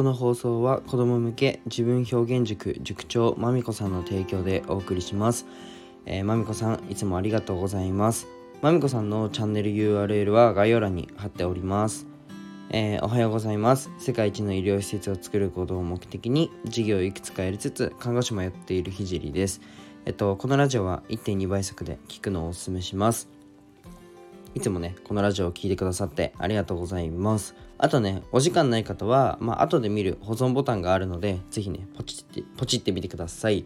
この放送は子供向け自分表現塾塾長まみこさんの提供でお送りします、えー、まみこさんいつもありがとうございます。まみこさんのチャンネル URL は概要欄に貼っております。えー、おはようございます。世界一の医療施設を作ることを目的に事業をいくつかやりつつ看護師もやっているひじりです。えっとこのラジオは1.2倍速で聞くのをお勧めします。いつもねこのラジオを聴いてくださってありがとうございますあとねお時間ない方はまあ後で見る保存ボタンがあるので是非ねポチってポチってみてください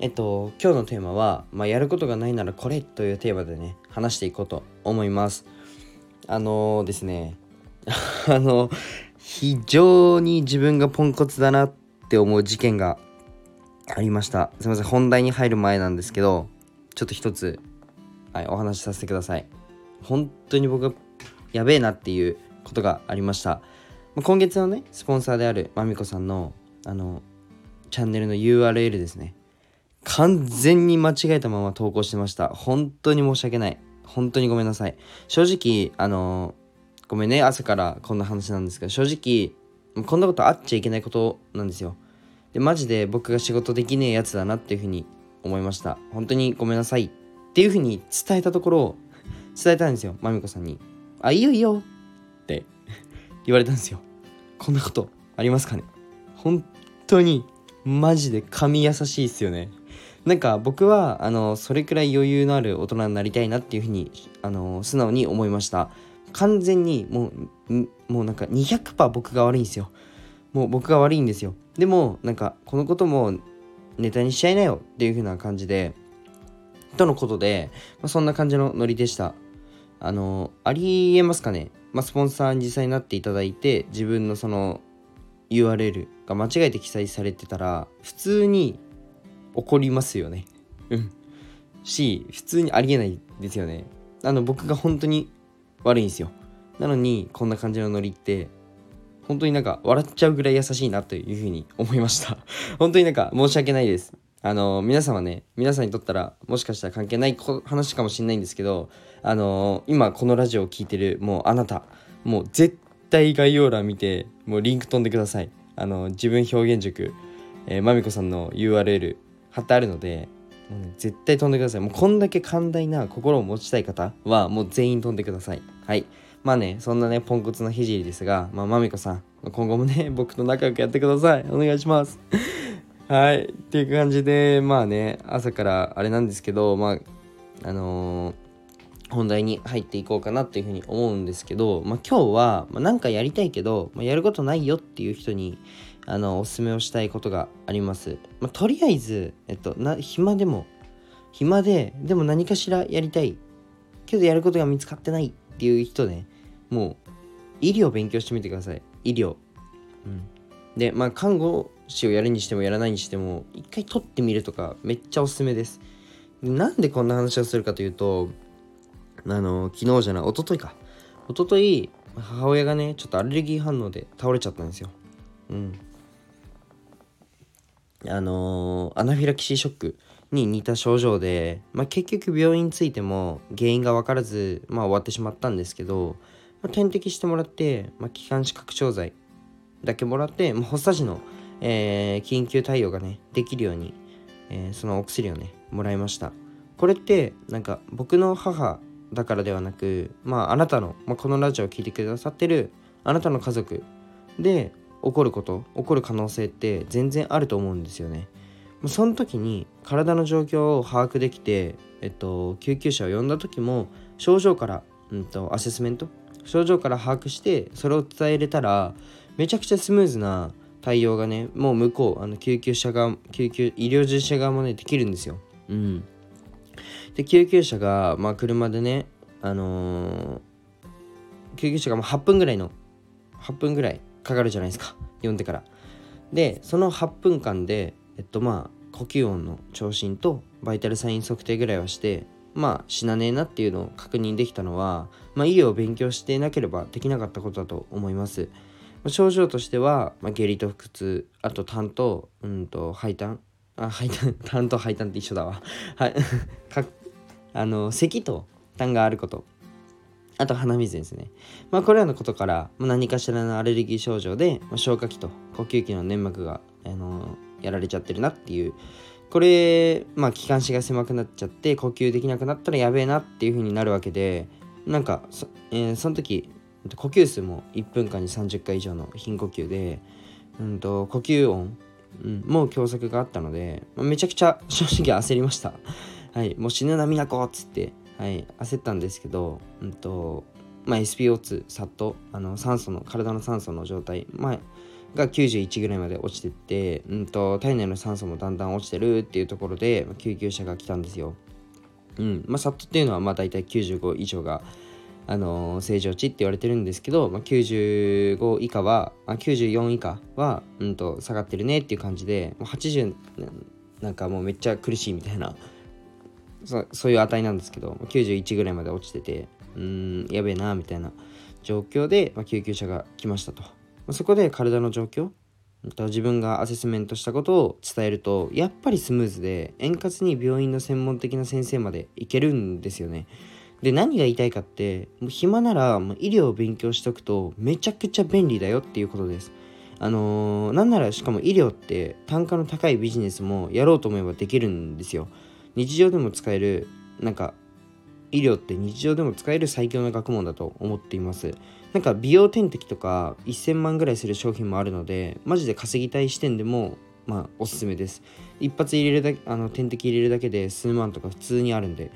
えっと今日のテーマは、まあ、やることがないならこれというテーマでね話していこうと思いますあのー、ですね あの、非常に自分がポンコツだなって思う事件がありました。すいません、本題に入る前なんですけど、ちょっと一つ、はい、お話しさせてください。本当に僕がやべえなっていうことがありました。今月のね、スポンサーであるまみこさんの、あの、チャンネルの URL ですね。完全に間違えたまま投稿してました。本当に申し訳ない。本当にごめんなさい。正直、あのごめんね朝からこんな話なんですけど正直こんなことあっちゃいけないことなんですよでマジで僕が仕事できねえやつだなっていうふうに思いました本当にごめんなさいっていうふうに伝えたところ伝えたんですよまみこさんに。あいいよいいよ。って 言われたんですよ。こんなことありますかね。本当にマジで神優しいっすよね。なんか僕はあのそれくらい余裕のある大人になりたいなっていうふうにあの素直に思いました。完全にもうもうなんか200%僕が悪いんですよ。もう僕が悪いんですよ。でもなんかこのこともネタにしちゃいなよっていう風な感じでとのことで、まあ、そんな感じのノリでした。あのありえますかね、まあ、スポンサーに実際になっていただいて自分のその URL が間違えて記載されてたら普通に怒りますよね。うん。し普通にありえないですよね。あの僕が本当に悪いんですよ。なのにこんな感じのノリって本当になんか笑っちゃうぐらい優しいなというふうに思いました。本当になんか申し訳ないです。あの皆様ね皆さんにとったらもしかしたら関係ない話かもしれないんですけどあの今このラジオを聴いてるもうあなたもう絶対概要欄見てもうリンク飛んでくださいあの自分表現塾、えー、まみこさんの URL 貼ってあるのでもうね、絶対飛んでください。もうこんだけ寛大な心を持ちたい方は、もう全員飛んでください。はい。まあね、そんなね、ポンコツなひじりですが、まあ、まみこさん、今後もね、僕と仲良くやってください。お願いします。はい。っていう感じで、まあね、朝からあれなんですけど、まあ、あのー、本題に入っていこうかなっていうふうに思うんですけど、まあ、今日は、まあ、なんかやりたいけど、まあ、やることないよっていう人に、あのおすすめをしたいことがあります。まあ、とりあえず、えっと、な暇でも暇ででも何かしらやりたいけどやることが見つかってないっていう人ねもう医療勉強してみてください医療。うん、でまあ看護師をやるにしてもやらないにしても一回取ってみるとかめっちゃおすすめです。なんでこんな話をするかというとあの昨日じゃない一昨日か一昨日母親がねちょっとアレルギー反応で倒れちゃったんですよ。うんあのー、アナフィラキシーショックに似た症状で、まあ、結局病院についても原因が分からず、まあ、終わってしまったんですけど、まあ、点滴してもらって、まあ、気管支拡張剤だけもらって、まあ、発作時の、えー、緊急対応がねできるように、えー、そのお薬をねもらいましたこれってなんか僕の母だからではなくまああなたの、まあ、このラジオを聴いてくださってるあなたの家族で起こること起こる可能性って全然あると思うんですよね。その時に体の状況を把握できて、えっと、救急車を呼んだ時も症状から、うんと、アセスメント症状から把握してそれを伝えれたらめちゃくちゃスムーズな対応がねもう向こうあの救急車が救急医療従事者側もねできるんですよ。うん、で救急車が、まあ、車でねあのー、救急車がもう8分ぐらいの8分ぐらいかかるじゃないですか。読んでから。でその8分間でえっとまあ呼吸音の聴診とバイタルサイン測定ぐらいはしてまあ死なねえなっていうのを確認できたのは、まあ、医療を勉強していなければできなかったことだと思います、まあ、症状としては、まあ、下痢と腹痛あと痰とうんと排痰。あ排痰。痰と排痰って一緒だわ。はい。あの咳と痰があること。あと鼻水ですね。まあ、これらのことから、まあ、何かしらのアレルギー症状で、まあ、消化器と呼吸器の粘膜が、あの、やられちゃってるなっていう、これ、まあ、気管支が狭くなっちゃって、呼吸できなくなったらやべえなっていう風になるわけで、なんかそ,、えー、その時、呼吸数も1分間に30回以上の頻呼吸で、うんと、呼吸音、うん、もう狭窄があったので、まあ、めちゃくちゃ 正直焦りました。はい、もう死ぬなみなこっつって、はい、焦ったんですけど、うんとまあ、SPO2 さっとあの酸素の体の酸素の状態、まあ、が91ぐらいまで落ちてって、うんと、体内の酸素もだんだん落ちてるっていうところで、まあ、救急車が来たんですよ。うんまあ、サットっていうのはまあ大体95以上が、あの、正常値って言われてるんですけど、まあ、95以下は、あ、94以下は、うんと、下がってるねっていう感じで、80なんかもうめっちゃ苦しいみたいなそそういう値なんですけど91ぐらいまで落ちててうんやべえなみたいな状況で、まあ、救急車が来ましたと、まあ、そこで体の状況自分がアセスメントしたことを伝えるとやっぱりスムーズで円滑に病院の専門的な先生まで行けるんですよね。で何が言いたいかってもう暇ならもう医療を勉強しとくとめちゃくちゃ便利だよっていうことです。あのー、なんならしかも医療って単価の高いビジネスもやろうと思えばできるんですよ。日常でも使えるなんか医療って日常でも使える最強の学問だと思っています。なんか美容点滴とか1000万ぐらいする商品もあるのでマジで稼ぎたい視点でもまあおすすめです。一発入れるだけあの点滴入れるだけで数万とか普通にあるんで。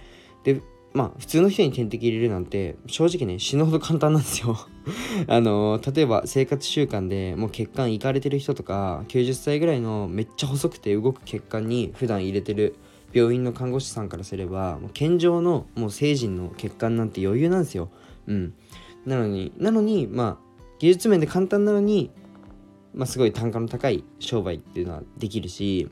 でまあ普通の人に点滴入れるなんて正直ね死ぬほど簡単なんですよ。あの例えば生活習慣でもう血管いかれてる人とか90歳ぐらいのめっちゃ細くて動く血管に普段入れてる病院の看護師さんからすればもう健常のもう成人の血管なんて余裕なんですよ。うん、なのになのにまあ技術面で簡単なのに、まあ、すごい単価の高い商売っていうのはできるし、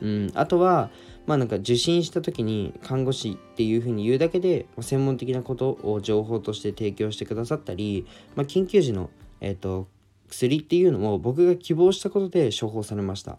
うん、あとはまあなんか受診した時に看護師っていうふうに言うだけで専門的なことを情報として提供してくださったり、まあ、緊急時の、えーと、薬っていうのも僕が希望したことで処方されました。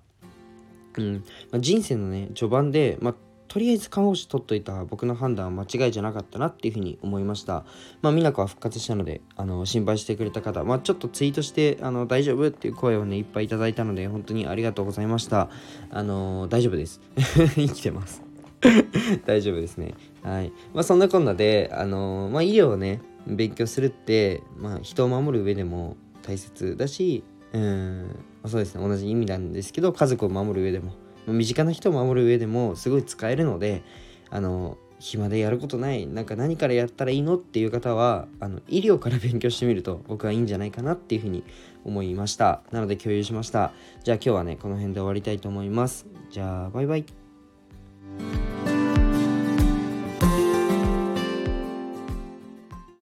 うんまあ、人生のね序盤で、まあ、とりあえず看護師取っといた僕の判断は間違いじゃなかったなっていうふうに思いました。まあ、美奈子は復活したので、あの、心配してくれた方、まあ、ちょっとツイートして、あの、大丈夫？っていう声をね、いっぱいいただいたので、本当にありがとうございました。あの、大丈夫です。生きてます。大丈夫ですね。はい。まあ、そんなこんなで、あの、まあ、医療をね、勉強するって、まあ、人を守る上でも大切だし、うん、そうですね、同じ意味なんですけど、家族を守る上でも、身近な人を守る上でもすごい使えるのであの暇でやることないなんか何からやったらいいのっていう方はあの医療から勉強してみると僕はいいんじゃないかなっていうふうに思いました。なので共有しました。じゃあ今日はねこの辺で終わりたいと思います。じゃあバイバイ。